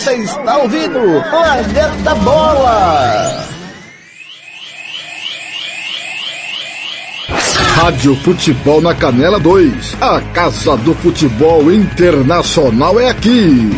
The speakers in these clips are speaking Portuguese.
Você está ouvindo Planeta Bola! Rádio Futebol na Canela 2. A Casa do Futebol Internacional é aqui.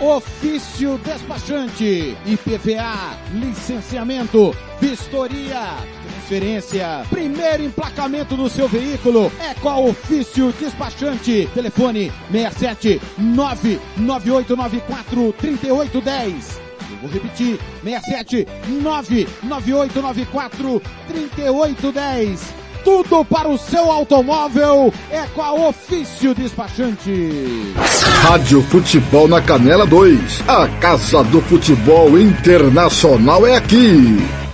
Ofício despachante, IPVA, licenciamento, vistoria, transferência, primeiro emplacamento do seu veículo é a Ofício Despachante. Telefone 67 99894 3810. Eu vou repetir, 67 99894 3810 tudo para o seu automóvel é com a Ofício Despachante. Rádio Futebol na Canela 2. A Casa do Futebol Internacional é aqui.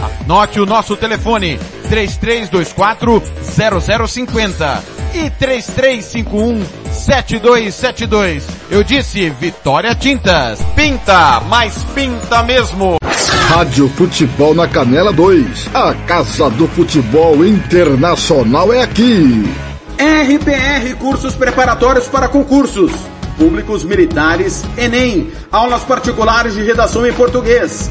Anote o nosso telefone, 3324 0050 e 3351 7272. Eu disse Vitória Tintas. Pinta, mas pinta mesmo. Rádio Futebol na Canela 2. A Casa do Futebol Internacional é aqui. RPR Cursos Preparatórios para Concursos. Públicos Militares, Enem. Aulas particulares de redação em português.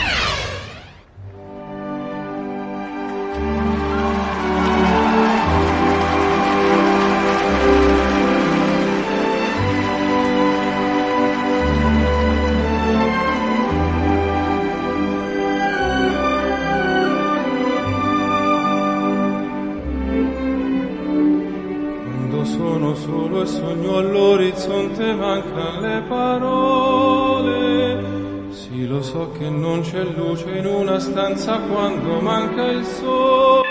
All'orizzonte mancano le parole. Sì, lo so che non c'è luce in una stanza quando manca il sole.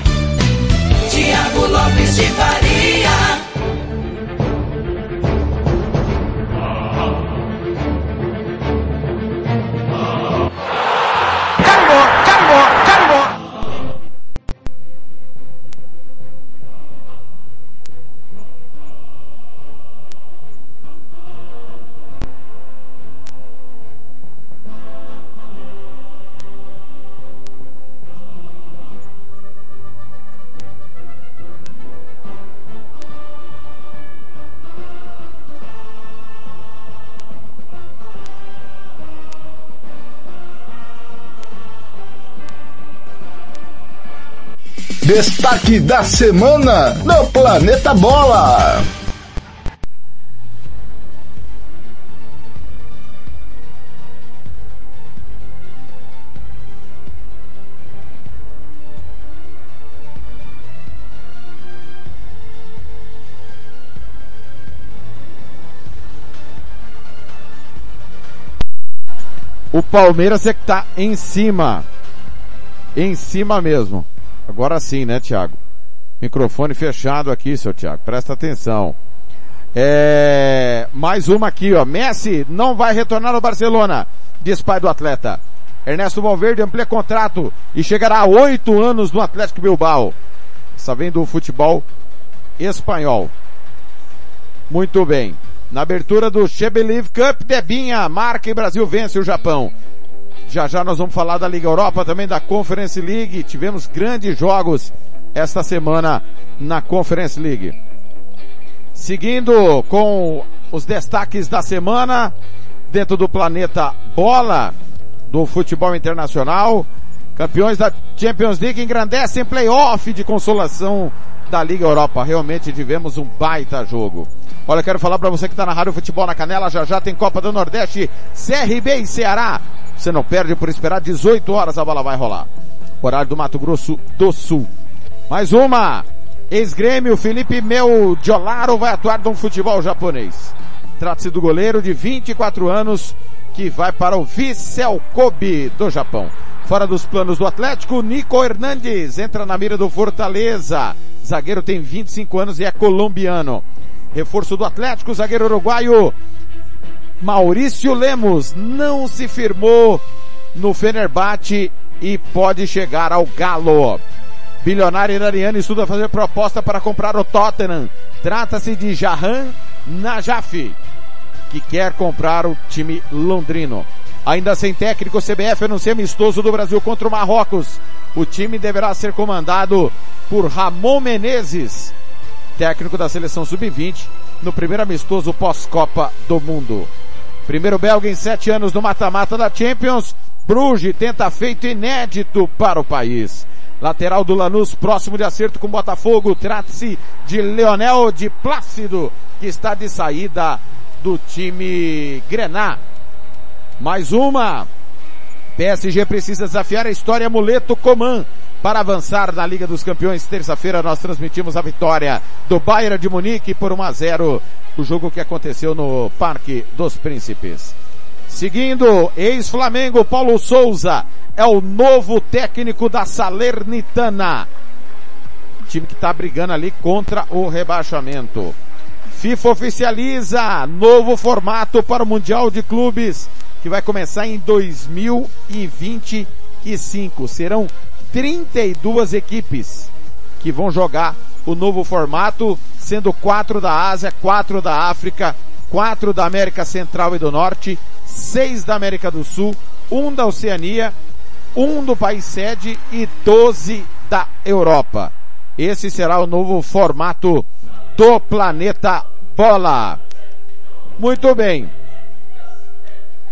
Destaque da semana no Planeta Bola. O Palmeiras é que tá em cima. Em cima mesmo. Agora sim, né, Thiago? Microfone fechado aqui, seu Thiago. Presta atenção. É... Mais uma aqui, ó. Messi não vai retornar ao Barcelona, diz pai do atleta. Ernesto Valverde amplia contrato e chegará a oito anos no Atlético Bilbao. Está vendo o futebol espanhol. Muito bem. Na abertura do Shebeliv Cup, Debinha marca e Brasil vence o Japão. Já já nós vamos falar da Liga Europa, também da Conference League. Tivemos grandes jogos esta semana na Conference League. Seguindo com os destaques da semana, dentro do planeta bola do futebol internacional, campeões da Champions League engrandecem playoff de consolação da Liga Europa. Realmente tivemos um baita jogo. Olha, quero falar para você que está na Rádio Futebol na Canela, já já tem Copa do Nordeste, CRB e Ceará. Você não perde por esperar 18 horas a bola vai rolar. Horário do Mato Grosso do Sul. Mais uma. Ex-grêmio Felipe Meldiolaro vai atuar no futebol japonês. Trata-se do goleiro de 24 anos que vai para o Vissel Kobe do Japão. Fora dos planos do Atlético, Nico Hernandes entra na mira do Fortaleza. Zagueiro tem 25 anos e é colombiano. Reforço do Atlético, zagueiro uruguaio Maurício Lemos não se firmou no Fenerbahçe e pode chegar ao Galo. Bilionário iraniano estuda fazer proposta para comprar o Tottenham. Trata-se de Jahan Najaf, que quer comprar o time londrino. Ainda sem técnico, o CBF anuncia amistoso do Brasil contra o Marrocos. O time deverá ser comandado por Ramon Menezes, técnico da seleção sub-20, no primeiro amistoso pós-Copa do Mundo. Primeiro belga em sete anos no mata-mata da Champions, Bruges tenta feito inédito para o país. Lateral do Lanús, próximo de acerto com Botafogo, trata-se de Leonel de Plácido, que está de saída do time Grená. Mais uma. PSG precisa desafiar a história Amuleto Coman para avançar na Liga dos Campeões. Terça-feira nós transmitimos a vitória do Bayern de Munique por 1 a 0, o jogo que aconteceu no Parque dos Príncipes. Seguindo, ex-Flamengo Paulo Souza é o novo técnico da Salernitana. Time que está brigando ali contra o rebaixamento. FIFA oficializa novo formato para o Mundial de Clubes que vai começar em 2025. Serão 32 equipes que vão jogar o novo formato, sendo quatro da Ásia, quatro da África, quatro da América Central e do Norte, seis da América do Sul, um da Oceania, um do país sede e 12 da Europa. Esse será o novo formato do planeta Bola. Muito bem.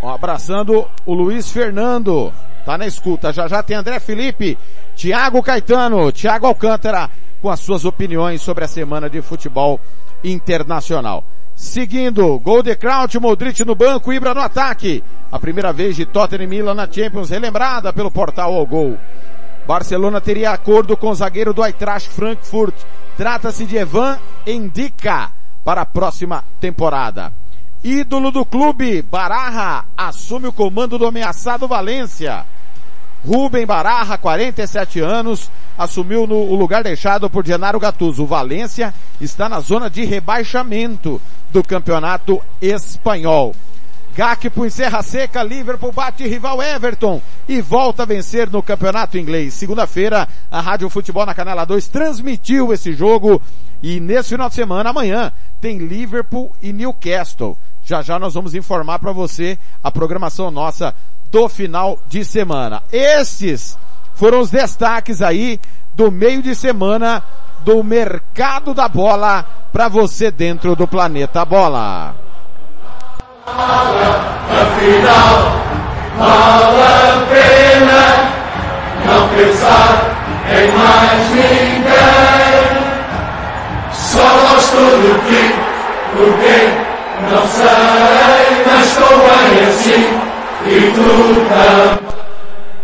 Abraçando o Luiz Fernando. Tá na escuta. Já já tem André Felipe, Thiago Caetano, Thiago Alcântara com as suas opiniões sobre a semana de futebol internacional. Seguindo, gol de Kraut, Modric no banco, Ibra no ataque. A primeira vez de Tottenham e Milan na Champions, relembrada pelo portal ao gol. Barcelona teria acordo com o zagueiro do Eintracht Frankfurt. Trata-se de Evan Endica para a próxima temporada. Ídolo do clube, Bararra, assume o comando do ameaçado Valência. Rubem Bararra, 47 anos, assumiu no, o lugar deixado por Genaro Gattuso. O Valência está na zona de rebaixamento do campeonato espanhol. Gakpo encerra seca, Liverpool bate rival Everton e volta a vencer no campeonato inglês. Segunda-feira, a Rádio Futebol na Canela 2 transmitiu esse jogo e nesse final de semana, amanhã, tem Liverpool e Newcastle. Já já nós vamos informar para você a programação nossa do final de semana. Estes foram os destaques aí do meio de semana do mercado da bola para você dentro do planeta bola. Só gosto do porque não sei, mas assim.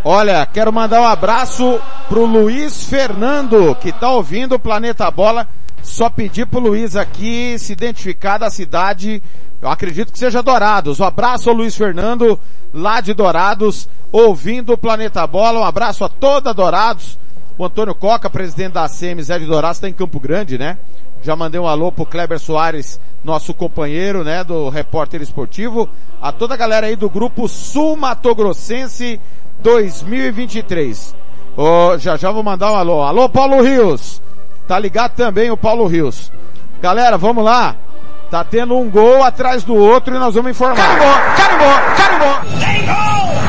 Olha, quero mandar um abraço pro Luiz Fernando, que tá ouvindo o Planeta Bola. Só pedir pro Luiz aqui se identificar da cidade, eu acredito que seja Dourados. Um abraço ao Luiz Fernando, lá de Dourados, ouvindo o Planeta Bola. Um abraço a toda Dourados. O Antônio Coca, presidente da ACM Zé de Dourados, está em Campo Grande, né? Já mandei um alô pro Kleber Soares, nosso companheiro, né, do repórter esportivo. A toda a galera aí do grupo Sul Mato Grossense 2023. Oh, já já vou mandar um alô. Alô, Paulo Rios. Tá ligado também o Paulo Rios. Galera, vamos lá. Tá tendo um gol atrás do outro e nós vamos informar. Carimbou, carimbou, carimbou. Tem gol!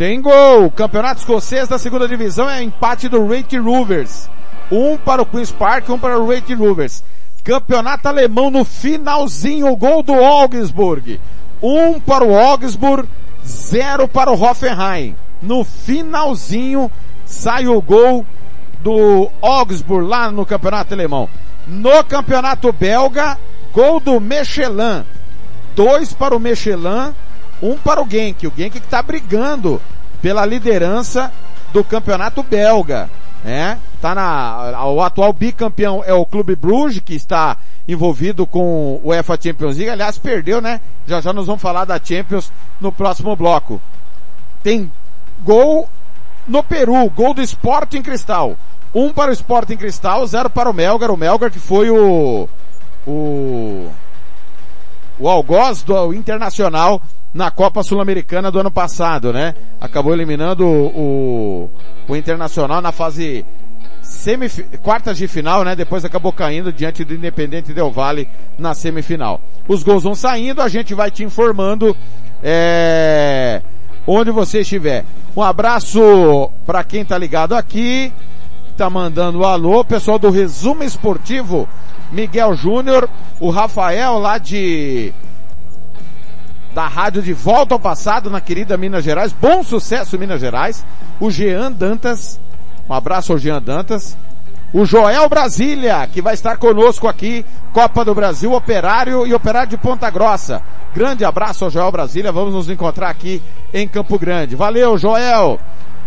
Tem gol. Campeonato escocês da segunda divisão é empate do Rate Rovers. Um para o Queen's Park, um para o Rate Rovers. Campeonato alemão no finalzinho, gol do Augsburg. Um para o Augsburg, zero para o Hoffenheim. No finalzinho sai o gol do Augsburg lá no campeonato alemão. No campeonato belga, gol do Michelin. Dois para o Michelin, um para o Genk. O Genk que está brigando pela liderança do campeonato belga. É, tá na, o atual bicampeão é o Clube Bruges, que está envolvido com o UEFA Champions League. Aliás, perdeu, né? Já já nós vamos falar da Champions no próximo bloco. Tem gol no Peru, gol do Sporting Cristal. Um para o Sporting Cristal, zero para o Melgar. O Melgar que foi o, o, o algoz do Internacional na Copa Sul-Americana do ano passado, né? Acabou eliminando o, o, o Internacional na fase semif quartas de final, né? Depois acabou caindo diante do Independente Del Vale na semifinal. Os gols vão saindo, a gente vai te informando é, onde você estiver. Um abraço para quem tá ligado aqui, tá mandando alô, pessoal do Resumo Esportivo, Miguel Júnior, o Rafael lá de da rádio de volta ao passado na querida Minas Gerais. Bom sucesso Minas Gerais. O Jean Dantas. Um abraço ao Jean Dantas. O Joel Brasília, que vai estar conosco aqui, Copa do Brasil, Operário e Operário de Ponta Grossa. Grande abraço ao Joel Brasília, vamos nos encontrar aqui em Campo Grande. Valeu, Joel!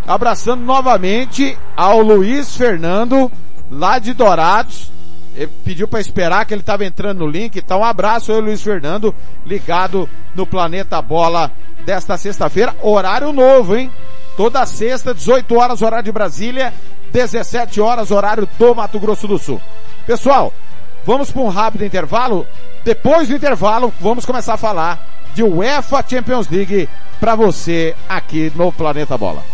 Abraçando novamente ao Luiz Fernando, lá de Dourados, ele pediu para esperar que ele estava entrando no link. Então, um abraço aí, Luiz Fernando, ligado no Planeta Bola desta sexta-feira. Horário novo, hein? Toda sexta, 18 horas, horário de Brasília, 17 horas, horário do Mato Grosso do Sul. Pessoal, vamos para um rápido intervalo. Depois do intervalo, vamos começar a falar de UEFA Champions League para você aqui no Planeta Bola.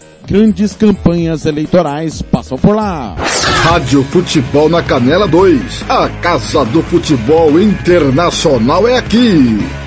Grandes campanhas eleitorais passam por lá. Rádio Futebol na Canela 2. A Casa do Futebol Internacional é aqui.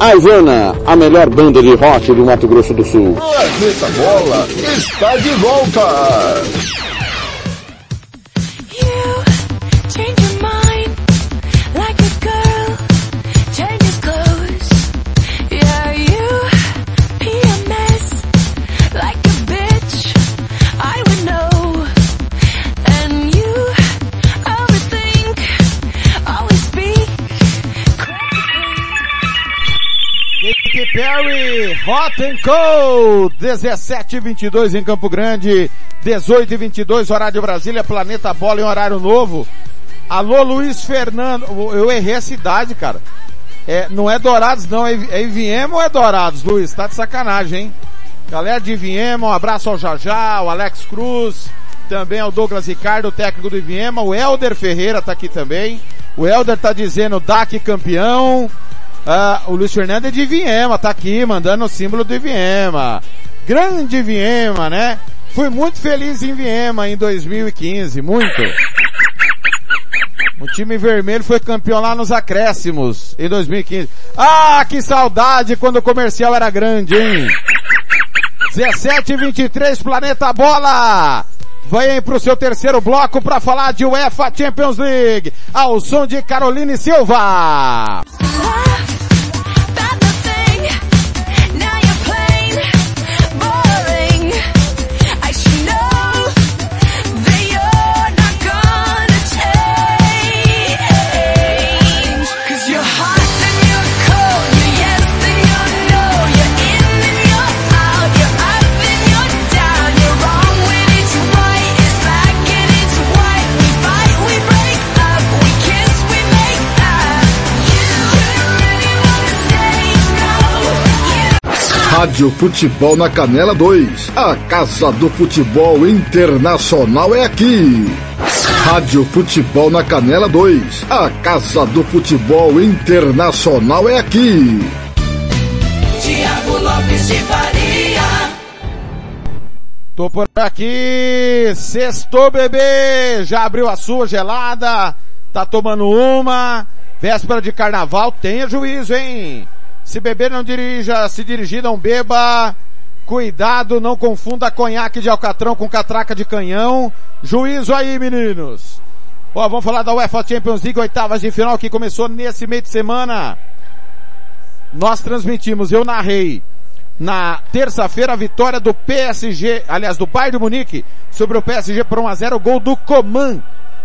A Ivana, a melhor banda de rock do Mato Grosso do Sul. Planeta Bola está de volta. Perry, Hot and Cold, 17 e 22 em Campo Grande, 18 e 22 horário de Brasília, Planeta Bola em horário novo. Alô, Luiz Fernando. Eu errei a cidade, cara. É, não é Dourados, não. É, é ou é Dourados, Luiz? Tá de sacanagem, hein? Galera de Iviema, um abraço ao Jajá, o Alex Cruz, também ao Douglas Ricardo, técnico do Iviema. O Helder Ferreira tá aqui também. O Helder tá dizendo DAC campeão. Ah, o Luiz Fernando é de Viema, tá aqui, mandando o símbolo do Viema. Grande Viema, né? Fui muito feliz em Viema em 2015, muito. O time vermelho foi campeão lá nos acréscimos em 2015. Ah, que saudade quando o comercial era grande, hein? 17 e 23, Planeta Bola! Vem pro seu terceiro bloco para falar de UEFA Champions League, ao som de Caroline Silva. Rádio Futebol na Canela 2. A Casa do Futebol Internacional é aqui. Rádio Futebol na Canela 2. A Casa do Futebol Internacional é aqui. Tiago Lopes de Faria. Tô por aqui. Sextou, bebê. Já abriu a sua gelada. Tá tomando uma. Véspera de carnaval. Tenha juízo, hein? Se beber, não dirija. Se dirigir, não beba. Cuidado, não confunda conhaque de alcatrão com catraca de canhão. Juízo aí, meninos. Ó, vamos falar da UEFA Champions League, oitavas de final, que começou nesse meio de semana. Nós transmitimos, eu narrei na terça-feira a vitória do PSG, aliás, do Bayern de Munique, sobre o PSG por 1 a 0 gol do Coman.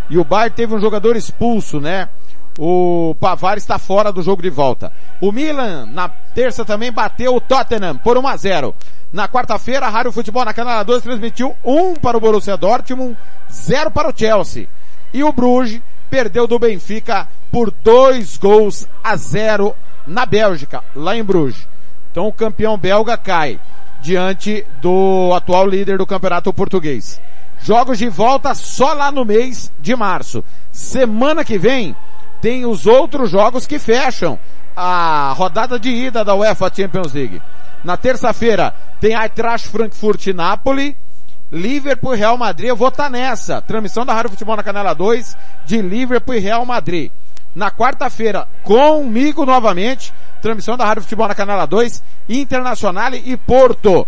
E o Bayern teve um jogador expulso, né? O Pavar está fora do jogo de volta. O Milan, na terça também bateu o Tottenham por 1 a 0. Na quarta-feira, a Rádio Futebol na Canal 2 transmitiu 1 para o Borussia Dortmund, 0 para o Chelsea. E o Bruges perdeu do Benfica por 2 gols a 0 na Bélgica, lá em Bruges. Então o campeão belga cai diante do atual líder do campeonato português. Jogos de volta só lá no mês de março. Semana que vem, tem os outros jogos que fecham a rodada de ida da UEFA Champions League. Na terça-feira tem Eintracht Frankfurt e Napoli, Liverpool e Real Madrid. Eu vou estar tá nessa. Transmissão da Rádio Futebol na Canela 2 de Liverpool e Real Madrid. Na quarta-feira, comigo novamente, transmissão da Rádio Futebol na Canela 2, Internacional e Porto.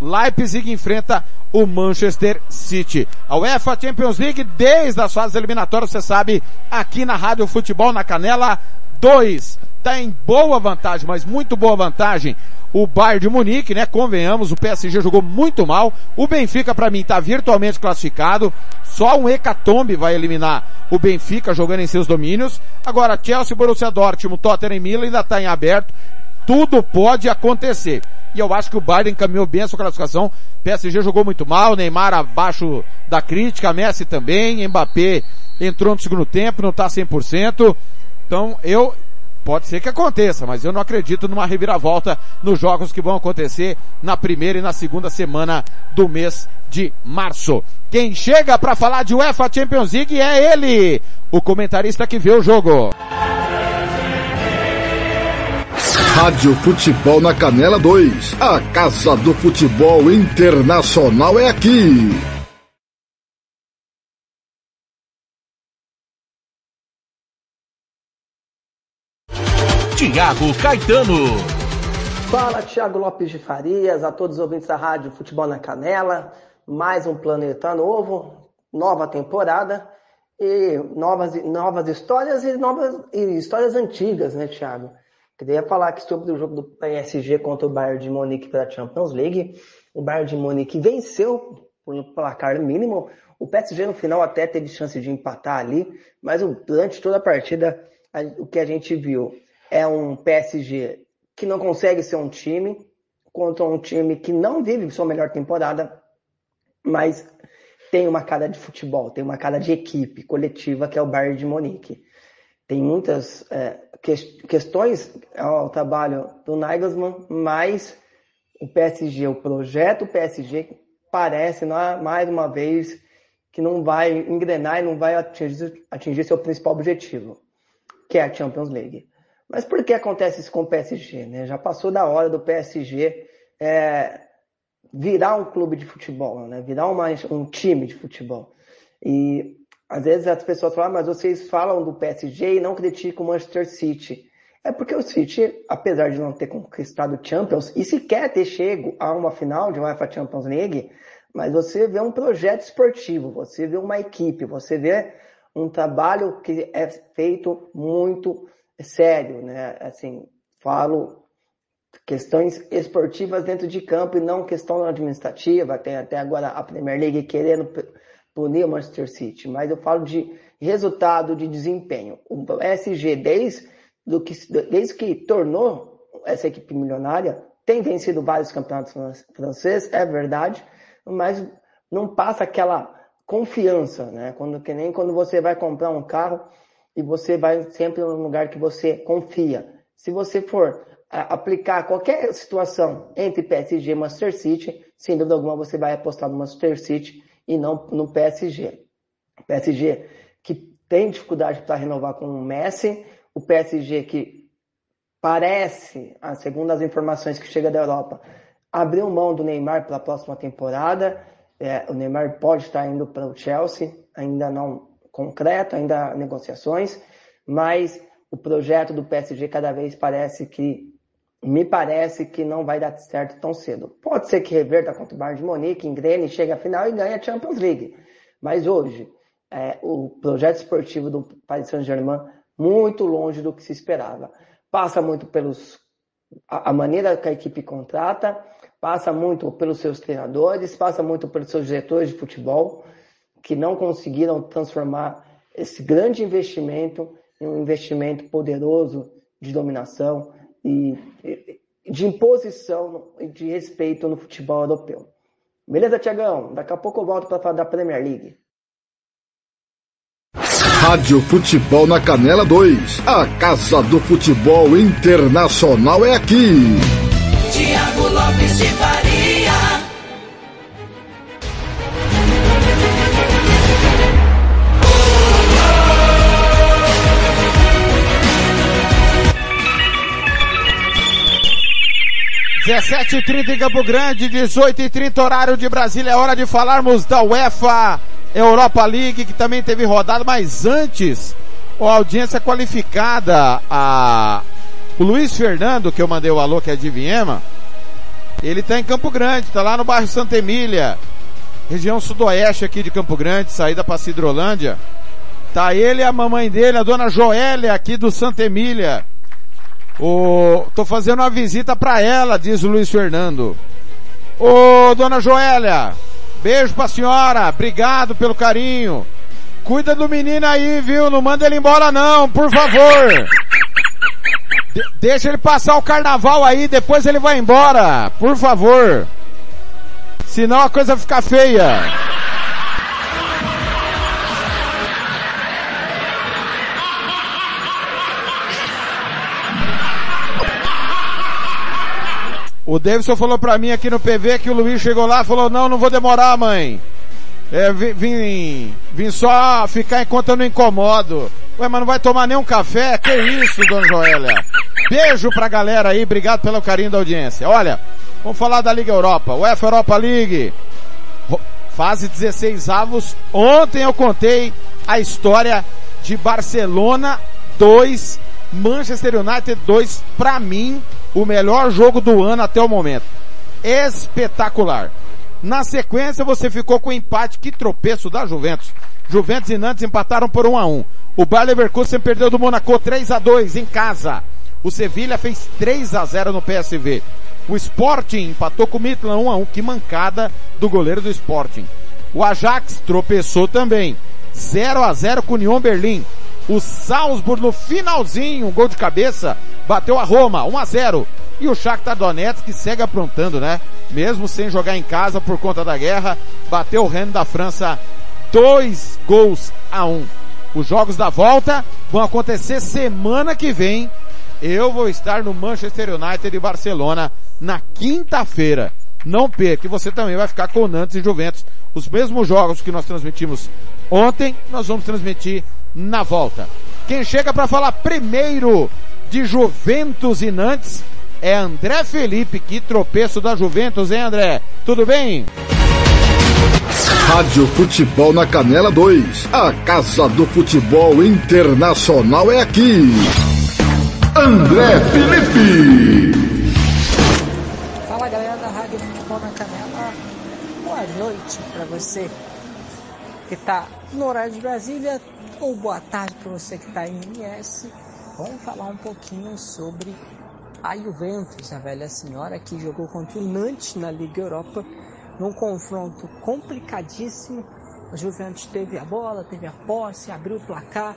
Leipzig enfrenta o Manchester City. A UEFA Champions League, desde as fases eliminatórias, você sabe, aqui na Rádio Futebol na Canela 2. Tá em boa vantagem, mas muito boa vantagem. O Bayern de Munique, né? Convenhamos, o PSG jogou muito mal. O Benfica, para mim, tá virtualmente classificado. Só um hecatombe vai eliminar o Benfica jogando em seus domínios. Agora, Chelsea, Borussia Dortmund, Tottenham e Milan ainda tá em aberto. Tudo pode acontecer. E eu acho que o Bayern encaminhou bem a sua classificação. PSG jogou muito mal, Neymar abaixo da crítica, Messi também, Mbappé entrou no segundo tempo, não está 100%. Então eu, pode ser que aconteça, mas eu não acredito numa reviravolta nos jogos que vão acontecer na primeira e na segunda semana do mês de março. Quem chega para falar de UEFA Champions League é ele, o comentarista que vê o jogo. Rádio Futebol na Canela 2. A Casa do Futebol Internacional é aqui. Tiago Caetano. Fala, Tiago Lopes de Farias, a todos os ouvintes da Rádio Futebol na Canela. Mais um planeta novo, nova temporada e novas, novas histórias e novas e histórias antigas, né, Tiago? Queria falar aqui sobre o jogo do PSG contra o Bayern de Munique pela Champions League. O Bayern de Munique venceu por um placar mínimo. O PSG no final até teve chance de empatar ali, mas durante toda a partida o que a gente viu é um PSG que não consegue ser um time contra um time que não vive sua melhor temporada, mas tem uma cara de futebol, tem uma cara de equipe coletiva que é o Bayern de Munique. Tem muitas é, questões ao trabalho do Nagelsmann, mas o PSG, o projeto PSG parece mais uma vez que não vai engrenar e não vai atingir, atingir seu principal objetivo, que é a Champions League. Mas por que acontece isso com o PSG? Né? Já passou da hora do PSG é, virar um clube de futebol, né? virar uma, um time de futebol. E às vezes as pessoas falam, ah, mas vocês falam do PSG e não criticam o Manchester City. É porque o City, apesar de não ter conquistado Champions e sequer ter chego a uma final de UEFA Champions League, mas você vê um projeto esportivo, você vê uma equipe, você vê um trabalho que é feito muito sério, né? Assim, falo questões esportivas dentro de campo e não questão administrativa. Tem até agora a Premier League querendo punir o Manchester City, mas eu falo de resultado de desempenho. O PSG, desde, do que, desde que tornou essa equipe milionária, tem vencido vários campeonatos franceses, é verdade, mas não passa aquela confiança, né? Quando, que nem quando você vai comprar um carro e você vai sempre no lugar que você confia. Se você for aplicar qualquer situação entre PSG e Manchester City, sem dúvida alguma você vai apostar no Manchester City e não no PSG. O PSG que tem dificuldade para renovar com o Messi, o PSG que parece, segundo as informações que chegam da Europa, abriu mão do Neymar para a próxima temporada. É, o Neymar pode estar indo para o Chelsea, ainda não concreto, ainda negociações, mas o projeto do PSG cada vez parece que me parece que não vai dar certo tão cedo. Pode ser que reverta contra o Bayern de Munique, engrene, chegue à final e ganhe a Champions League. Mas hoje, é, o projeto esportivo do Paris Saint-Germain muito longe do que se esperava. Passa muito pelos a, a maneira que a equipe contrata, passa muito pelos seus treinadores, passa muito pelos seus diretores de futebol, que não conseguiram transformar esse grande investimento em um investimento poderoso de dominação, e de imposição e de respeito no futebol europeu. Beleza, Tiagão? Daqui a pouco eu volto para falar da Premier League. Rádio Futebol na Canela 2. A Casa do Futebol Internacional é aqui. Tiago Lopes de. 17h30 em Campo Grande, 18h30 horário de Brasília. É hora de falarmos da UEFA Europa League, que também teve rodada, mas antes, a audiência qualificada, a, o Luiz Fernando, que eu mandei o alô, que é de Viema, ele tá em Campo Grande, tá lá no bairro Santa Emília, região sudoeste aqui de Campo Grande, saída para Cidrolândia. Tá ele a mamãe dele, a dona Joélia, aqui do Santa Emília o, tô fazendo uma visita para ela, diz o Luiz Fernando. Ô, dona Joélia, beijo pra senhora, obrigado pelo carinho. Cuida do menino aí, viu? Não manda ele embora não, por favor. De deixa ele passar o carnaval aí, depois ele vai embora, por favor. Senão a coisa fica feia. O Davidson falou pra mim aqui no PV que o Luiz chegou lá falou, não, não vou demorar, mãe. É, vim, vim, vim só ficar enquanto eu não incomodo. Ué, mas não vai tomar nem um café? Que isso, dona Joélia? Beijo pra galera aí, obrigado pelo carinho da audiência. Olha, vamos falar da Liga Europa, UEFA Europa League. Fase 16 avos. Ontem eu contei a história de Barcelona 2, Manchester United 2, pra mim, o melhor jogo do ano até o momento. Espetacular. Na sequência, você ficou com o empate, que tropeço da Juventus. Juventus e Nantes empataram por 1 a 1. O Bayer Leverkusen perdeu do Monaco 3 a 2 em casa. O Sevilha fez 3 a 0 no PSV. O Sporting empatou com o Midland 1 a 1, que mancada do goleiro do Sporting. O Ajax tropeçou também. 0 a 0 com o Union Berlim. O Salzburg no finalzinho, um gol de cabeça, bateu a Roma, 1 a 0. E o Shakhtar Donetsk segue aprontando, né? mesmo sem jogar em casa por conta da guerra, bateu o Rennes da França dois gols a um. Os jogos da volta vão acontecer semana que vem. Eu vou estar no Manchester United e Barcelona na quinta-feira. Não perca, e você também vai ficar com Nantes e Juventus. Os mesmos jogos que nós transmitimos ontem, nós vamos transmitir na volta. Quem chega para falar primeiro de Juventus e Nantes é André Felipe, que tropeço da Juventus, hein André? Tudo bem? Rádio Futebol na Canela 2. A Casa do Futebol Internacional é aqui. André Felipe. Fala galera da Rádio Futebol na Canela. Boa noite para você que está no horário de Brasília ou boa tarde para você que está em MS. Vamos falar um pouquinho sobre a Juventus, a velha senhora que jogou contra o Nantes na Liga Europa num confronto complicadíssimo. A Juventus teve a bola, teve a posse, abriu o placar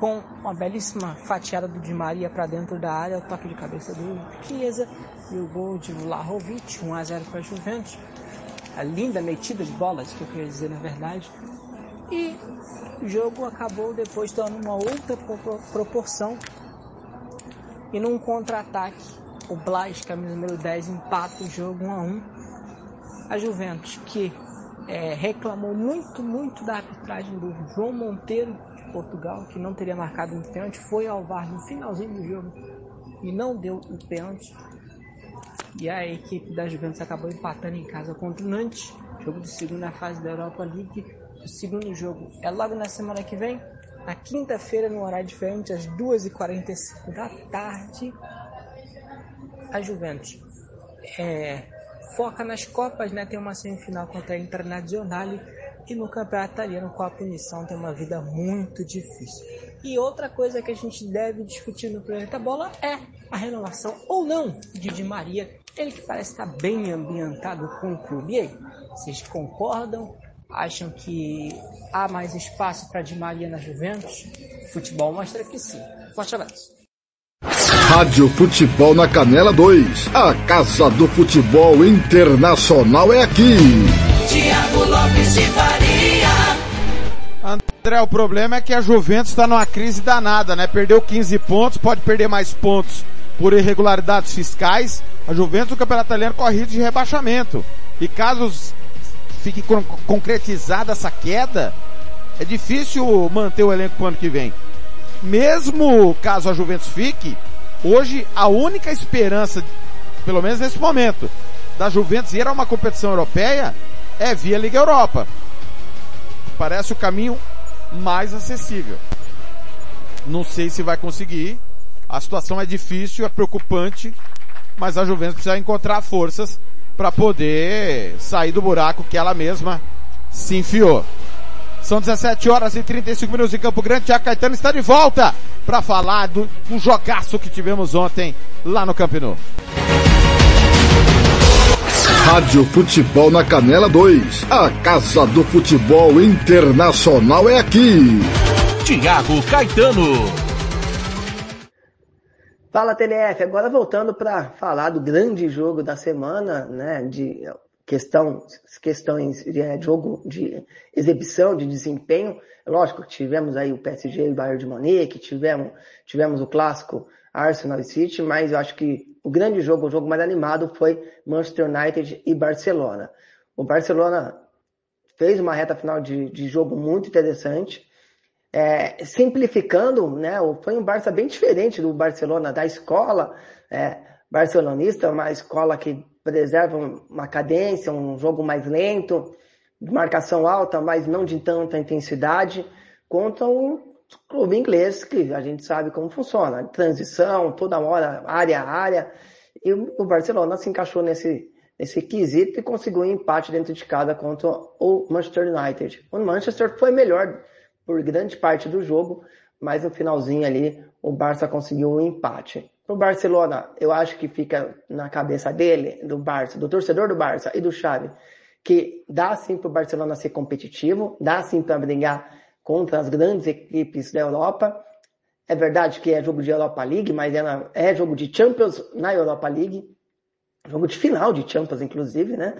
com uma belíssima fatiada do Di Maria para dentro da área, o toque de cabeça do Chiesa e o gol de Vlahovic, 1 a 0 para a Juventus. A linda metida de bolas, que eu queria dizer na verdade. E o jogo acabou depois dando uma outra proporção. E num contra-ataque, o Blas, camisa número 10, empata o jogo 1 a 1 A Juventus, que é, reclamou muito, muito da arbitragem do João Monteiro de Portugal, que não teria marcado um pênalti, foi ao VAR no finalzinho do jogo e não deu o pênalti. E a equipe da Juventus acabou empatando em casa contra o Nantes, jogo de segunda fase da Europa League. O segundo jogo é logo na semana que vem, na quinta-feira, no horário diferente, às 2h45 da tarde. A Juventus é, foca nas Copas, né? Tem uma semifinal contra a Internazionale e no campeonato italiano com a punição tem uma vida muito difícil. E outra coisa que a gente deve discutir no Planeta Bola é a renovação ou não de Di Maria. Ele que parece estar bem ambientado com o clube. E aí, vocês concordam? Acham que há mais espaço para Di Maria na Juventus? O futebol mostra que sim. Forte abraço. Rádio Futebol na Canela 2. A Casa do Futebol Internacional é aqui. Tiago Lopes de Faria. André, o problema é que a Juventus está numa crise danada, né? Perdeu 15 pontos, pode perder mais pontos por irregularidades fiscais. A Juventus, o campeonato italiano, corre risco de rebaixamento. E caso fique con concretizada essa queda, é difícil manter o elenco para o ano que vem. Mesmo caso a Juventus fique, hoje a única esperança, pelo menos nesse momento, da Juventus ir a uma competição europeia é via Liga Europa. Parece o caminho mais acessível. Não sei se vai conseguir. A situação é difícil, é preocupante, mas a Juventus precisa encontrar forças para poder sair do buraco que ela mesma se enfiou. São 17 horas e 35 minutos em Campo Grande. Tiago Caetano está de volta para falar do, do jogaço que tivemos ontem lá no Camp Nou. Rádio Futebol na Canela 2. A Casa do Futebol Internacional é aqui. Tiago Caetano. Fala TNF, agora voltando para falar do grande jogo da semana, né, de questão, questões de é, jogo de exibição, de desempenho. Lógico, tivemos aí o PSG e o Bayern de Munique, tivemos, tivemos o clássico Arsenal e City, mas eu acho que o grande jogo, o jogo mais animado foi Manchester United e Barcelona. O Barcelona fez uma reta final de, de jogo muito interessante, é, simplificando, né, foi um Barça bem diferente do Barcelona da escola é, barcelonista, uma escola que preserva uma cadência, um jogo mais lento, marcação alta, mas não de tanta intensidade, contra um clube inglês que a gente sabe como funciona, transição, toda hora, área a área, e o Barcelona se encaixou nesse, nesse quesito e conseguiu um empate dentro de casa contra o Manchester United. O Manchester foi melhor por grande parte do jogo, mas no finalzinho ali o Barça conseguiu um empate. O Barcelona, eu acho que fica na cabeça dele, do Barça, do torcedor do Barça e do Xavi, que dá sim para o Barcelona ser competitivo, dá sim para brigar contra as grandes equipes da Europa. É verdade que é jogo de Europa League, mas é, na, é jogo de Champions na Europa League. jogo de final de Champions, inclusive, né?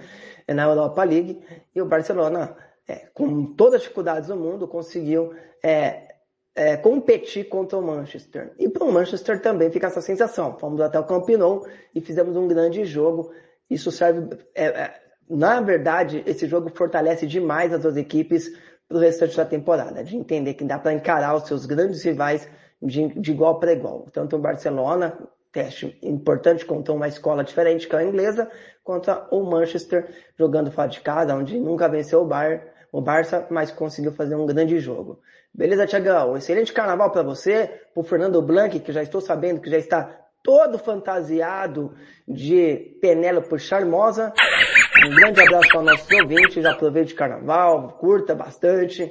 Na Europa League. E o Barcelona, é, com todas as dificuldades do mundo, conseguiu é, é, competir contra o Manchester. E para o Manchester também fica essa sensação. Fomos até o Camp Nou e fizemos um grande jogo. Isso serve, é, é, na verdade, esse jogo fortalece demais as duas equipes para o restante da temporada, de entender que dá para encarar os seus grandes rivais de, de igual para igual. Tanto o Barcelona, teste importante contra uma escola diferente que é a inglesa, contra o Manchester jogando fora de casa, onde nunca venceu o, Bar, o Barça, mas conseguiu fazer um grande jogo. Beleza, Tiagão? Excelente carnaval para você, o Fernando Blanc, que já estou sabendo que já está todo fantasiado de Penélope Charmosa. Um grande abraço para nossos ouvintes, aproveite o carnaval, curta bastante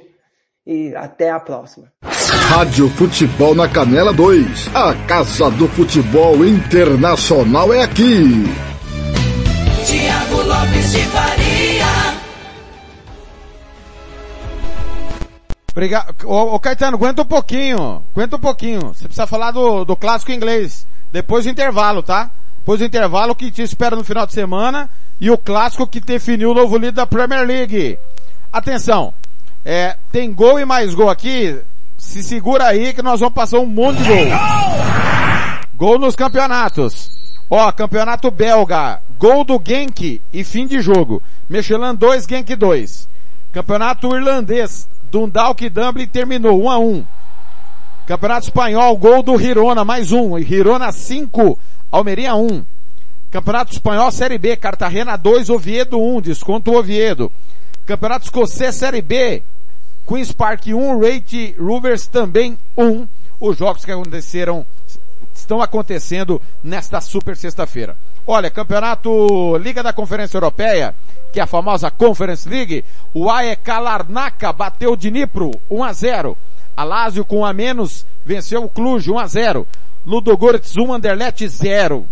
e até a próxima. Rádio Futebol na Canela 2. A Casa do Futebol Internacional é aqui. Tiago Lopes de Faria. Obrigado. Ô, ô, Caetano, aguenta um pouquinho. Aguenta um pouquinho. Você precisa falar do, do clássico inglês. Depois do intervalo, tá? Depois do intervalo que te espera no final de semana e o clássico que definiu o novo líder da Premier League. Atenção. É, tem gol e mais gol aqui. Se segura aí que nós vamos passar um monte de gol. Gol nos campeonatos. Ó, campeonato belga. Gol do Genk e fim de jogo. Michelin 2, Genk 2. Campeonato irlandês. Dundalk Dublin terminou 1 a 1. Campeonato espanhol, gol do Girona, mais um. Girona 5, Almeria 1. Campeonato espanhol, Série B, Cartagena 2, Oviedo 1, desconto Oviedo. Campeonato escocês, Série B, Queen's Park 1, Rate Rovers também 1. Os jogos que aconteceram, estão acontecendo nesta super sexta-feira. Olha, campeonato Liga da Conferência Europeia, que é a famosa Conference League, o AEK Larnaca bateu o Dnipro 1 a 0. A Lazio com a menos venceu o Cluj 1 a 0. Ludogorets 1 Anderlecht 0.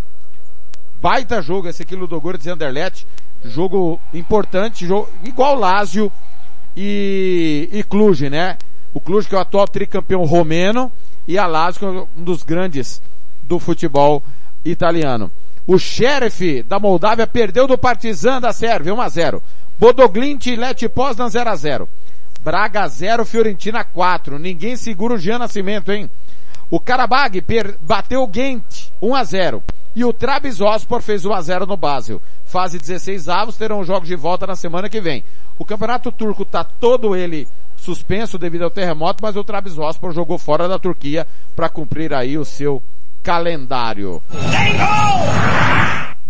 Baita jogo esse aqui Ludogorets e Anderlecht, jogo importante, jogo igual Lazio e, e Cluj, né? O Cluj que é o atual tricampeão romeno e a Lazio é um dos grandes do futebol italiano. O Sheriff da Moldávia perdeu do Partizan da Sérvia 1 a 0. Bodoglint e Leti Poznan 0 a 0. Braga 0, Fiorentina 4. Ninguém segura o Jean Nascimento, hein? O Karabag bateu o Gent 1 a 0. E o Trabzonspor fez 1 a 0 no Basel. Fase 16 avos terão jogos de volta na semana que vem. O campeonato turco tá todo ele suspenso devido ao terremoto, mas o Trabzonspor jogou fora da Turquia para cumprir aí o seu calendário.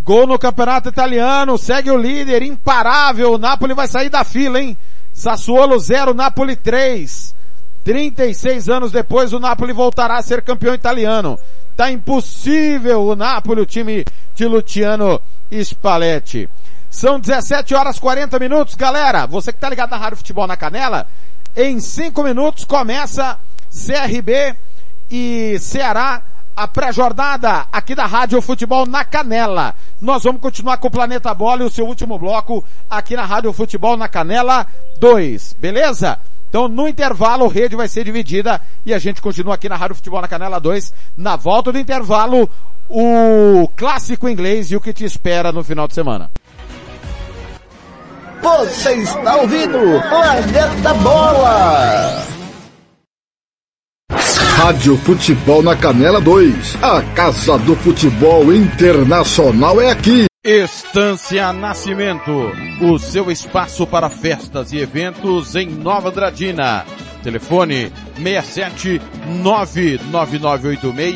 Gol no campeonato italiano, segue o líder, imparável, o Napoli vai sair da fila, hein? Sassuolo 0, Napoli 3. 36 anos depois o Napoli voltará a ser campeão italiano. Tá impossível o Napoli, o time de Luciano Spalletti. São 17 horas 40 minutos, galera. Você que tá ligado na Rádio Futebol na Canela, em 5 minutos começa CRB e Ceará a pré-jornada aqui da Rádio Futebol na Canela. Nós vamos continuar com o Planeta Bola e o seu último bloco aqui na Rádio Futebol na Canela 2. Beleza? Então no intervalo a rede vai ser dividida e a gente continua aqui na Rádio Futebol na Canela 2. Na volta do intervalo, o clássico inglês e o que te espera no final de semana. Você está ouvindo Planeta Bola. Rádio Futebol na Canela 2. A Casa do Futebol Internacional é aqui. Estância Nascimento, o seu espaço para festas e eventos em Nova Andradina. Telefone 67 99986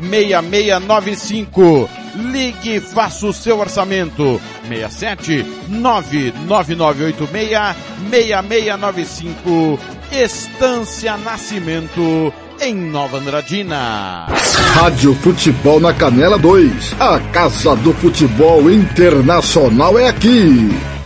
6695. Ligue e faça o seu orçamento. 67 99986 6695. Estância Nascimento em Nova Andradina. Rádio Futebol na Canela 2. A Casa do Futebol Internacional é aqui.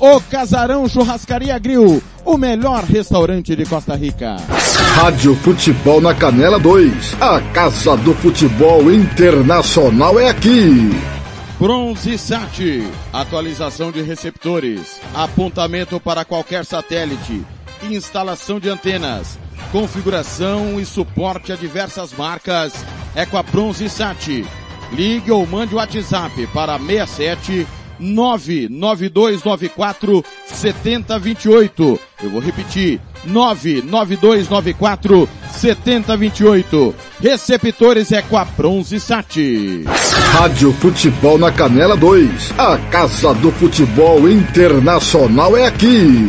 O Casarão Churrascaria Grill, o melhor restaurante de Costa Rica. Rádio Futebol na Canela 2. A Casa do Futebol Internacional é aqui. Bronze Sat, atualização de receptores, apontamento para qualquer satélite, instalação de antenas, configuração e suporte a diversas marcas é com a Bronze Sat. Ligue ou mande o WhatsApp para 67 99294 7028. Eu vou repetir. 99294 7028. Receptores é com a Bronze Sat. Rádio Futebol na Canela 2. A Casa do Futebol Internacional é aqui.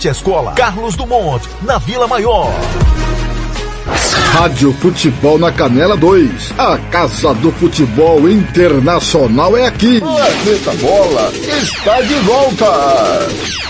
à escola Carlos Dumont, na Vila Maior. Rádio Futebol na Canela 2. A Casa do Futebol Internacional é aqui. Planeta Bola está de volta.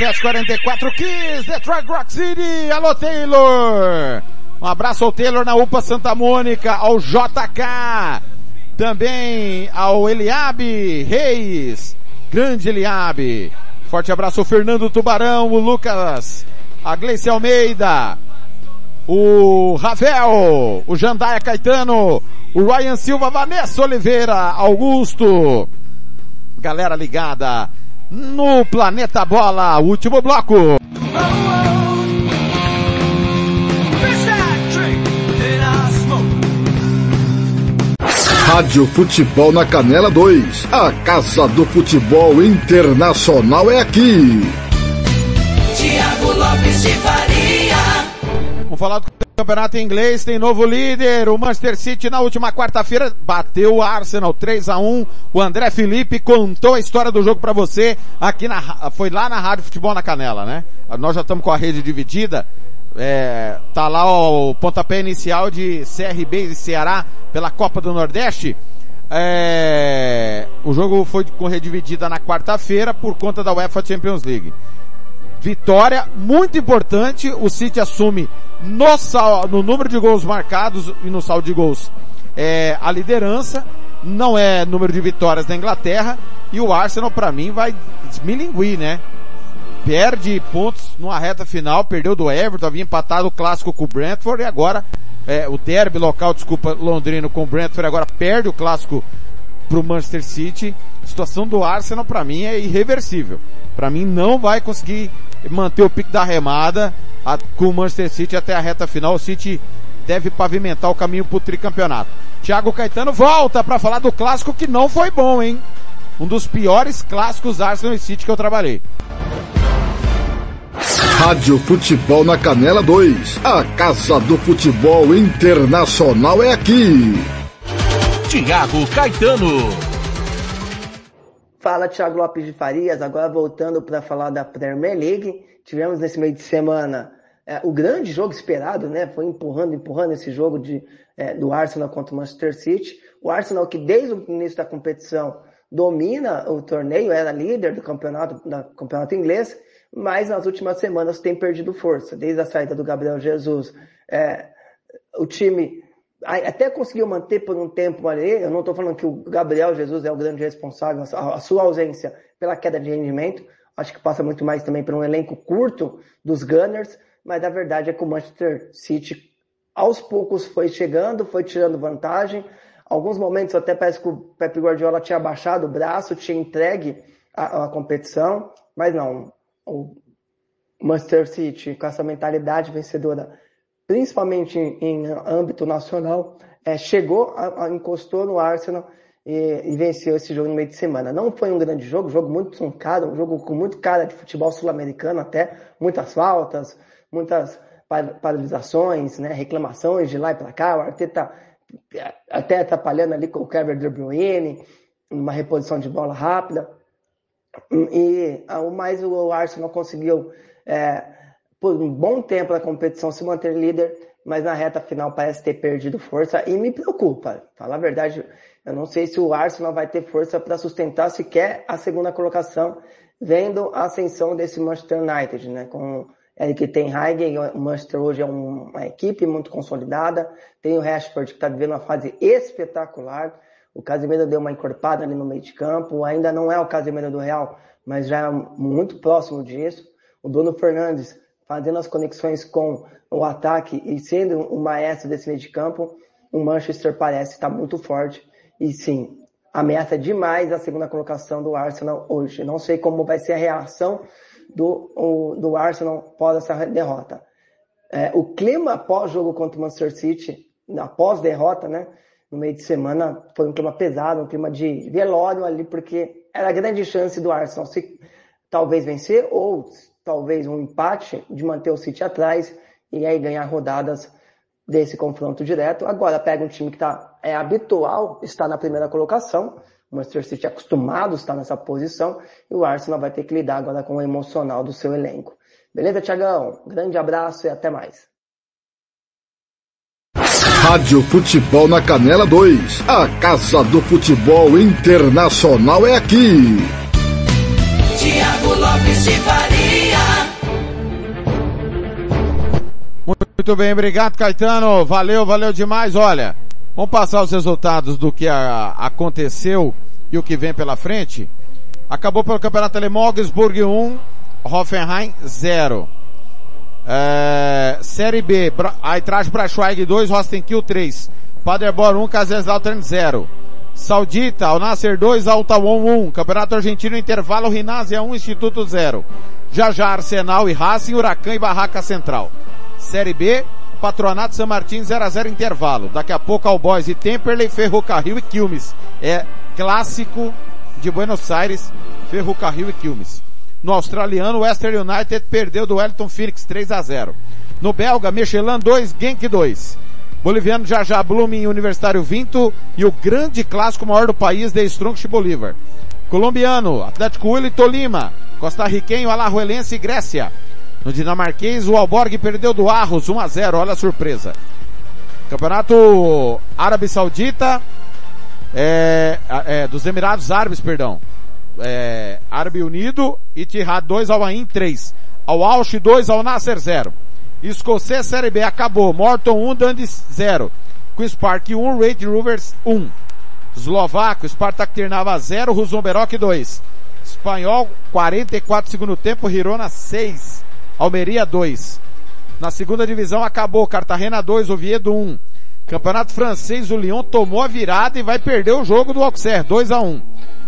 Dezessete quarenta e quatro Kiss, Detroit Rock City, alô Taylor! Um abraço ao Taylor na UPA Santa Mônica, ao JK, também ao Eliabe Reis, grande Eliabe. Forte abraço ao Fernando Tubarão, o Lucas, a Gleice Almeida, o Ravel, o Jandaia Caetano, o Ryan Silva, Vanessa Oliveira, Augusto. Galera ligada no Planeta Bola, último bloco. Rádio Futebol na Canela 2. A Casa do Futebol Internacional é aqui. Tiago Lopes de Faria. Falar do campeonato inglês, tem novo líder, o Manchester City na última quarta-feira bateu o Arsenal 3 a 1 o André Felipe contou a história do jogo para você aqui na, foi lá na Rádio Futebol na Canela, né? Nós já estamos com a rede dividida, é, tá lá o pontapé inicial de CRB e Ceará pela Copa do Nordeste. É, o jogo foi com rede dividida na quarta-feira por conta da UEFA Champions League. Vitória muito importante, o City assume no, sal, no número de gols marcados e no saldo de gols é, a liderança, não é número de vitórias da Inglaterra, e o Arsenal para mim vai desmilinguir, né? Perde pontos numa reta final, perdeu do Everton, havia empatado o clássico com o Brentford e agora é, o derby local, desculpa, londrino com o Brentford, agora perde o clássico pro Manchester City. A situação do Arsenal para mim é irreversível. Para mim não vai conseguir manter o pique da remada a, com o Manchester City até a reta final. O City deve pavimentar o caminho pro tricampeonato. Thiago Caetano volta para falar do clássico que não foi bom, hein? Um dos piores clássicos Arsenal e City que eu trabalhei. Rádio Futebol na Canela 2. A Casa do Futebol Internacional é aqui. Tiago Caetano. Fala Thiago Lopes de Farias, agora voltando para falar da Premier League. Tivemos nesse meio de semana é, o grande jogo esperado, né? Foi empurrando, empurrando esse jogo de, é, do Arsenal contra o Manchester City. O Arsenal que desde o início da competição domina o torneio, era líder do campeonato, do campeonato inglês, mas nas últimas semanas tem perdido força. Desde a saída do Gabriel Jesus, é, o time até conseguiu manter por um tempo ali. Eu não estou falando que o Gabriel Jesus é o grande responsável, a sua ausência pela queda de rendimento. Acho que passa muito mais também por um elenco curto dos Gunners, mas a verdade é que o Manchester City aos poucos foi chegando, foi tirando vantagem. Alguns momentos até parece que o Pep Guardiola tinha baixado o braço, tinha entregue a, a competição, mas não. O Manchester City, com essa mentalidade vencedora, principalmente em, âmbito nacional, é, chegou, a, a, encostou no Arsenal e, e, venceu esse jogo no meio de semana. Não foi um grande jogo, jogo muito truncado, um jogo com muito cara de futebol sul-americano até, muitas faltas, muitas paralisações, né, reclamações de lá e para cá, o Arteta até atrapalhando ali com o Kevin De Bruyne, uma reposição de bola rápida. E o mais o Arsenal conseguiu, é, por um bom tempo na competição, se manter líder, mas na reta final parece ter perdido força e me preocupa. Falar a verdade, eu não sei se o Arsenal vai ter força para sustentar sequer a segunda colocação, vendo a ascensão desse Manchester United, né? Com Eric Ten Hag, o Manchester hoje é uma equipe muito consolidada, tem o Rashford que está vivendo uma fase espetacular, o Casemiro deu uma encorpada ali no meio de campo, ainda não é o Casemiro do Real, mas já é muito próximo disso. O Bruno Fernandes fazendo as conexões com o ataque e sendo o maestro desse meio de campo, o Manchester parece estar muito forte e sim, ameaça demais a segunda colocação do Arsenal hoje. Não sei como vai ser a reação do, o, do Arsenal após essa derrota. É, o clima pós-jogo contra o Manchester City, após derrota, né? No meio de semana, foi um clima pesado, um clima de velório ali, porque era a grande chance do Arsenal se talvez vencer ou talvez um empate de manter o City atrás e aí ganhar rodadas desse confronto direto. Agora pega um time que tá, é habitual estar na primeira colocação, o Manchester City é acostumado a estar nessa posição e o Arsenal vai ter que lidar agora com o emocional do seu elenco. Beleza, Tiagão? Grande abraço e até mais. Rádio Futebol na Canela 2. A Casa do Futebol Internacional é aqui. Tiago Lopes de. Muito bem, obrigado Caetano. Valeu, valeu demais. Olha, Vamos passar os resultados do que a, aconteceu e o que vem pela frente. Acabou pelo Campeonato Alemão, Augsburg 1, Hoffenheim 0. É, Série B, Eintracht Braunschweig 2, Rostenkiel 3. Paderborn 1, Kaiserslautern 0. Saudita, Al Nasser 2, Altawon 1. Campeonato Argentino, intervalo, Rinásia 1, Instituto 0. Já já Arsenal e Racing, Huracan e Barraca Central. Série B, Patronato San Martin 0 a 0 intervalo. Daqui a pouco Cowboys e Temperley, Ferrocarril e Quilmes. É clássico de Buenos Aires, Ferrocarril e Quilmes. No australiano, Western United perdeu do Wellington Phoenix 3 a 0. No belga, Michelin 2, Genk 2. Boliviano Jajá Blooming Universitário Vinto e o grande clássico maior do país de Strongest Bolívar. Colombiano, Atlético Huila e Tolima. Costa-riquenho, Alajuelense e Grécia. No dinamarquês, o Alborg perdeu do Arros 1 a 0. Olha a surpresa. Campeonato Árabe Saudita, é, é, dos Emirados Árabes, perdão. É, Árabe Unido, Itihad 2, Al Ain 3. Al Alsh 2, Al Nasser 0. Escocês Série B acabou. Morton 1, Dundee 0. Queen's Park 1, Red Rovers 1. Eslovaco, Spartak Trnava 0, Ruzomberok 2. Espanhol, 44 segundo tempo, Hirona 6. Almeria 2. Na segunda divisão acabou Cartagena 2, Oviedo 1. Campeonato francês, o Lyon tomou a virada e vai perder o jogo do Auxerre, 2 a 1.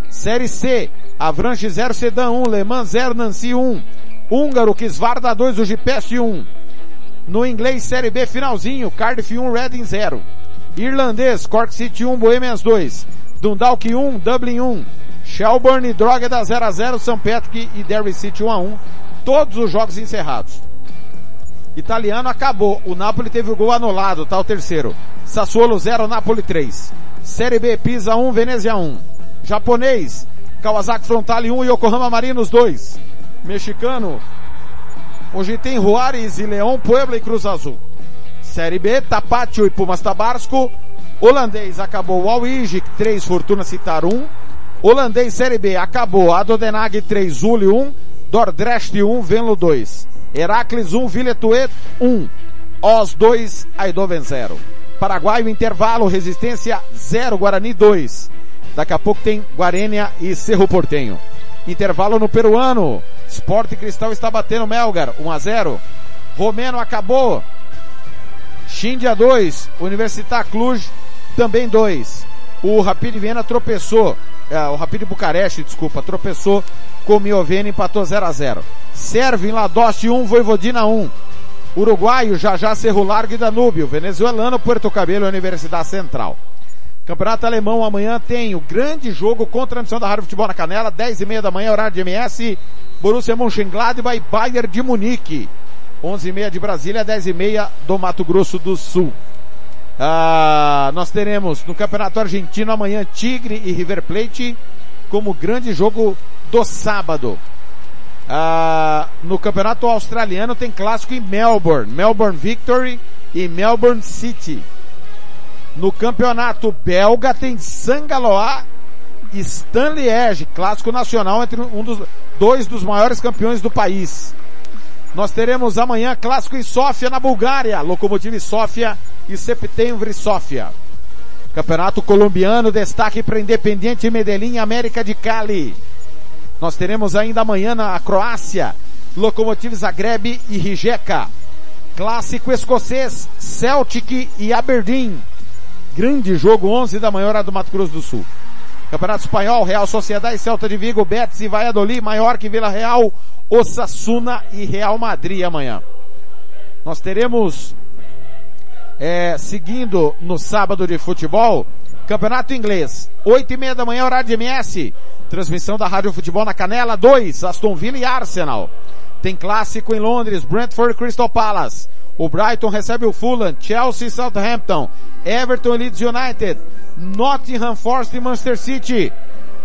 Série C, Avranche 0, Sedan 1, Le Mans 0, Nancy 1. Húngaro, Kisvarda 2, o GPS 1. No inglês, Série B, finalzinho, Cardiff 1, Reading 0. Irlandês, Cork City 1, Bohemians 2. Dundalk 1, Dublin 1. Shelburne e Drogheda 0 a 0, St. Patrick e Derry City 1 a 1 todos os jogos encerrados. Italiano acabou. O Napoli teve o gol anulado, tá o terceiro. Sassuolo 0, Napoli 3. Série B, Pisa 1, Venezia 1. Japonês, Kawasaki Frontale 1 e Yokohama Marinos 2. Mexicano, hoje tem Juárez e Leão, Puebla e Cruz Azul. Série B, Tapatio e Pumas Tabarsco. Holandês acabou Alwijk 3, Fortuna Citar 1. Holandês Série B acabou Adodenag 3, Zuli 1. Dordrecht 1, Venlo 2. Heracles 1, Viletuet 1. Os 2, Aidoven 0. Paraguai, o intervalo, Resistência 0, Guarani 2. Daqui a pouco tem Guarênia e Cerro Portenho. Intervalo no peruano. Sport Cristal está batendo Melgar, 1 a 0. Romeno acabou. Xindia 2, Universitar Cluj também 2. O Rapid Viena tropeçou, é, o Rapid Bucareste, desculpa, tropeçou com o Miovene, empatou 0 a 0. Serve Ladoste 1, Voivodina 1. Uruguaio, Jajá Cerro Largo e Danúbio. Venezuelano, Puerto Cabelo, Universidade Central. Campeonato Alemão amanhã tem o grande jogo com transmissão da Rádio Futebol na Canela, 10 e meia da manhã, horário de MS, Borussia Mönchengladbach e Bayern de Munique. 11 e meia de Brasília, 10 e meia do Mato Grosso do Sul. Ah, nós teremos no Campeonato Argentino amanhã Tigre e River Plate como grande jogo do sábado. Ah, no Campeonato Australiano tem clássico em Melbourne, Melbourne Victory e Melbourne City. No Campeonato Belga tem Sangaloa e Stanley Edge, clássico nacional entre um dos dois dos maiores campeões do país. Nós teremos amanhã clássico em Sófia, na Bulgária, Lokomotiv Sófia e Septembre Sófia. Campeonato colombiano, destaque para Independiente Medellín, América de Cali. Nós teremos ainda amanhã na Croácia, Lokomotiv Zagreb e Rijeka. Clássico escocês, Celtic e Aberdeen. Grande jogo, 11 da manhã, hora do Mato Grosso do Sul. Campeonato Espanhol, Real Sociedade, Celta de Vigo, Betis e Valladolid, Maiorca e Vila Real, Osasuna e Real Madrid amanhã. Nós teremos, é, seguindo no sábado de futebol, Campeonato Inglês, 8 e meia da manhã, horário de MS. Transmissão da Rádio Futebol na Canela, 2, Aston Villa e Arsenal. Tem clássico em Londres, Brentford Crystal Palace. O Brighton recebe o Fulham, Chelsea Southampton, Everton Leeds United, Nottingham Forest e Manchester City,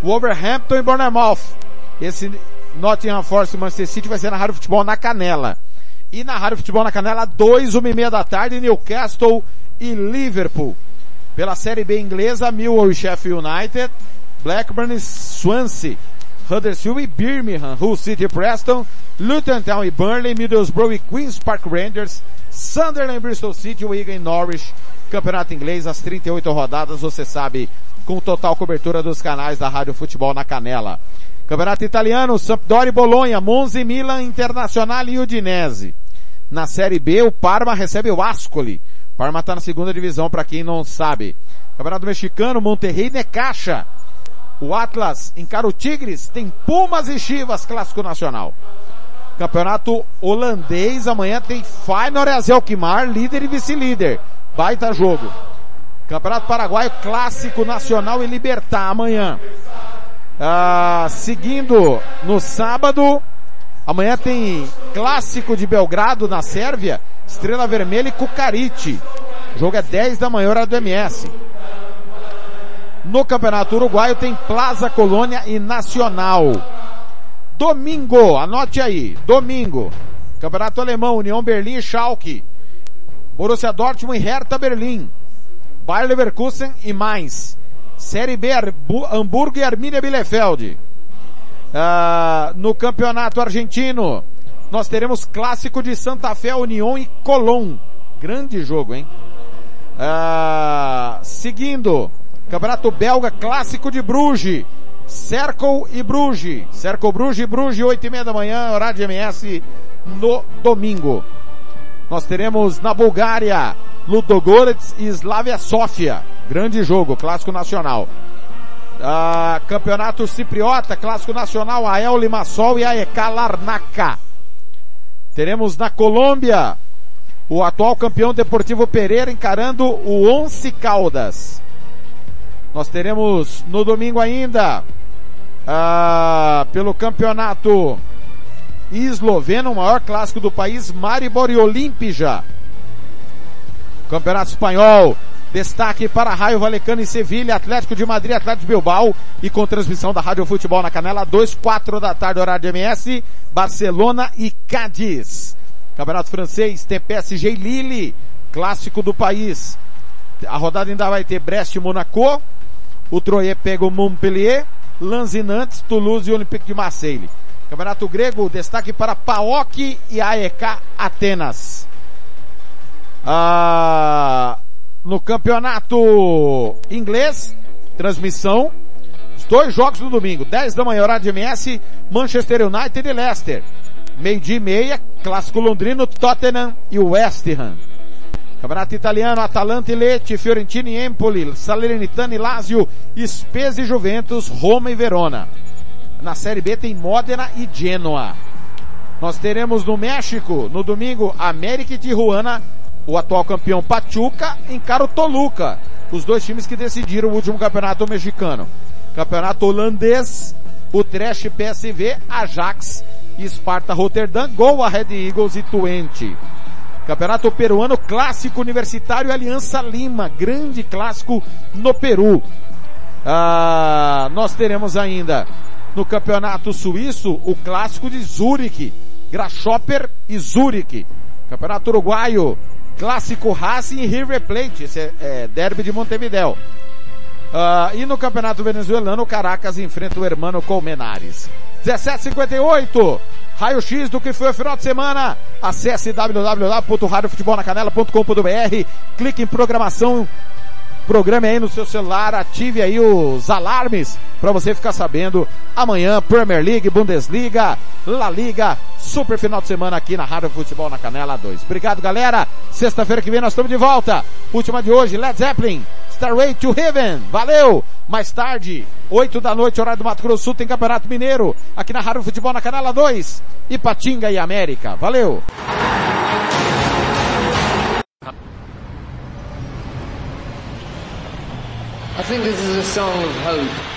Wolverhampton e Bournemouth. Esse Nottingham Forest e Manchester City vai ser na Rádio Futebol na Canela. E na Rádio Futebol na Canela, 2, 1 e meia da tarde, Newcastle e Liverpool. Pela Série B inglesa, Millwall e Sheffield United, Blackburn e Swansea, Huddersfield e Birmingham, Hull City e Preston, Luton Town e Burnley, Middlesbrough e Queen's Park Rangers, Sunderland, Bristol City, Wigan e Norwich. Campeonato Inglês, as 38 rodadas, você sabe, com total cobertura dos canais da Rádio Futebol na Canela. Campeonato Italiano, Sampdoria e Bolonha, Monza e Milan, Internacional e Udinese. Na Série B, o Parma recebe o Ascoli. Parma está na segunda divisão, para quem não sabe. Campeonato Mexicano, Monterrey e Necaxa. O Atlas encara o Tigres, tem Pumas e Chivas, clássico nacional. Campeonato holandês, amanhã tem Feyenoord e Azelkmar, líder e vice-líder. Baita jogo. Campeonato Paraguaio, clássico nacional e Libertar amanhã. Ah, seguindo no sábado, amanhã tem clássico de Belgrado na Sérvia, Estrela Vermelha e Cucarite. O jogo é 10 da manhã, hora do MS. No Campeonato Uruguaio tem Plaza Colônia e Nacional. Domingo, anote aí, domingo. Campeonato Alemão, União Berlim e Schalke. Borussia Dortmund e Hertha Berlim. Bayer Leverkusen e Mainz. Série B, Hamburgo e Arminia Bielefeld. Ah, no campeonato argentino, nós teremos clássico de Santa Fé, União e Colón. Grande jogo, hein? Ah, seguindo, campeonato belga, clássico de Bruges. Cercle e Bruges. Cercle Bruges Bruges, 8 e meia da manhã, horário de MS no domingo. Nós teremos na Bulgária, Ludogorets e Slavia Sofia. Grande jogo, clássico nacional. Ah, campeonato Cipriota, clássico nacional, Ael Limassol e AEK Larnaca. Teremos na Colômbia, o atual campeão Deportivo Pereira encarando o Once Caldas. Nós teremos no domingo ainda, ah, pelo campeonato esloveno, o maior clássico do país, Maribor e Olimpija. Campeonato Espanhol, destaque para Raio Valecano e Sevilha, Atlético de Madrid, Atlético de Bilbao e com transmissão da Rádio Futebol na Canela, 2, 4 da tarde, horário de MS, Barcelona e Cádiz. Campeonato Francês, tem PSG e Lille, clássico do país. A rodada ainda vai ter Brest e Monaco, o Troyes pega o Montpellier, Lanzinantes, Toulouse e Olympique de Marseille. Campeonato Grego, destaque para PAOK e AEK Atenas. Ah, no campeonato inglês, transmissão dois jogos no domingo, 10 da manhã, horário de MS, Manchester United e Leicester. Meio-dia e meia, clássico londrino, Tottenham e West Ham. Campeonato Italiano, Atalanta e Lecce, Fiorentina e Empoli, Salernitana e Lazio, Spezia e Juventus, Roma e Verona. Na Série B tem Modena e Genoa. Nós teremos no México, no domingo, América e Tijuana, o atual campeão Pachuca encara o Toluca, os dois times que decidiram o último campeonato mexicano. Campeonato holandês, o Trash PSV, Ajax e Sparta Rotterdam, Goa Red Eagles e Twente. Campeonato Peruano Clássico Universitário Aliança Lima, grande clássico no Peru. Ah, nós teremos ainda no Campeonato Suíço o clássico de Zurich, Grasshopper e Zurich. Campeonato Uruguaio, Clássico Racing e River Plate, esse é, é derby de Montevideo. Uh, e no Campeonato Venezuelano, o Caracas enfrenta o Hermano Colmenares. 17:58. Raio-X do que foi o final de semana. Acesse www.radiofutebolnacanela.com.br. Clique em programação. Programe aí no seu celular, ative aí os alarmes para você ficar sabendo. Amanhã, Premier League, Bundesliga, La Liga, super final de semana aqui na Rádio Futebol na Canela 2. Obrigado, galera. Sexta-feira que vem nós estamos de volta. Última de hoje, Led Zeppelin. Starway to Heaven. Valeu! Mais tarde, 8 da noite, horário do Mato Grosso Sul, tem Campeonato Mineiro, aqui na Rádio Futebol na Canela 2, Ipatinga e América. Valeu! I think this is a song of hope.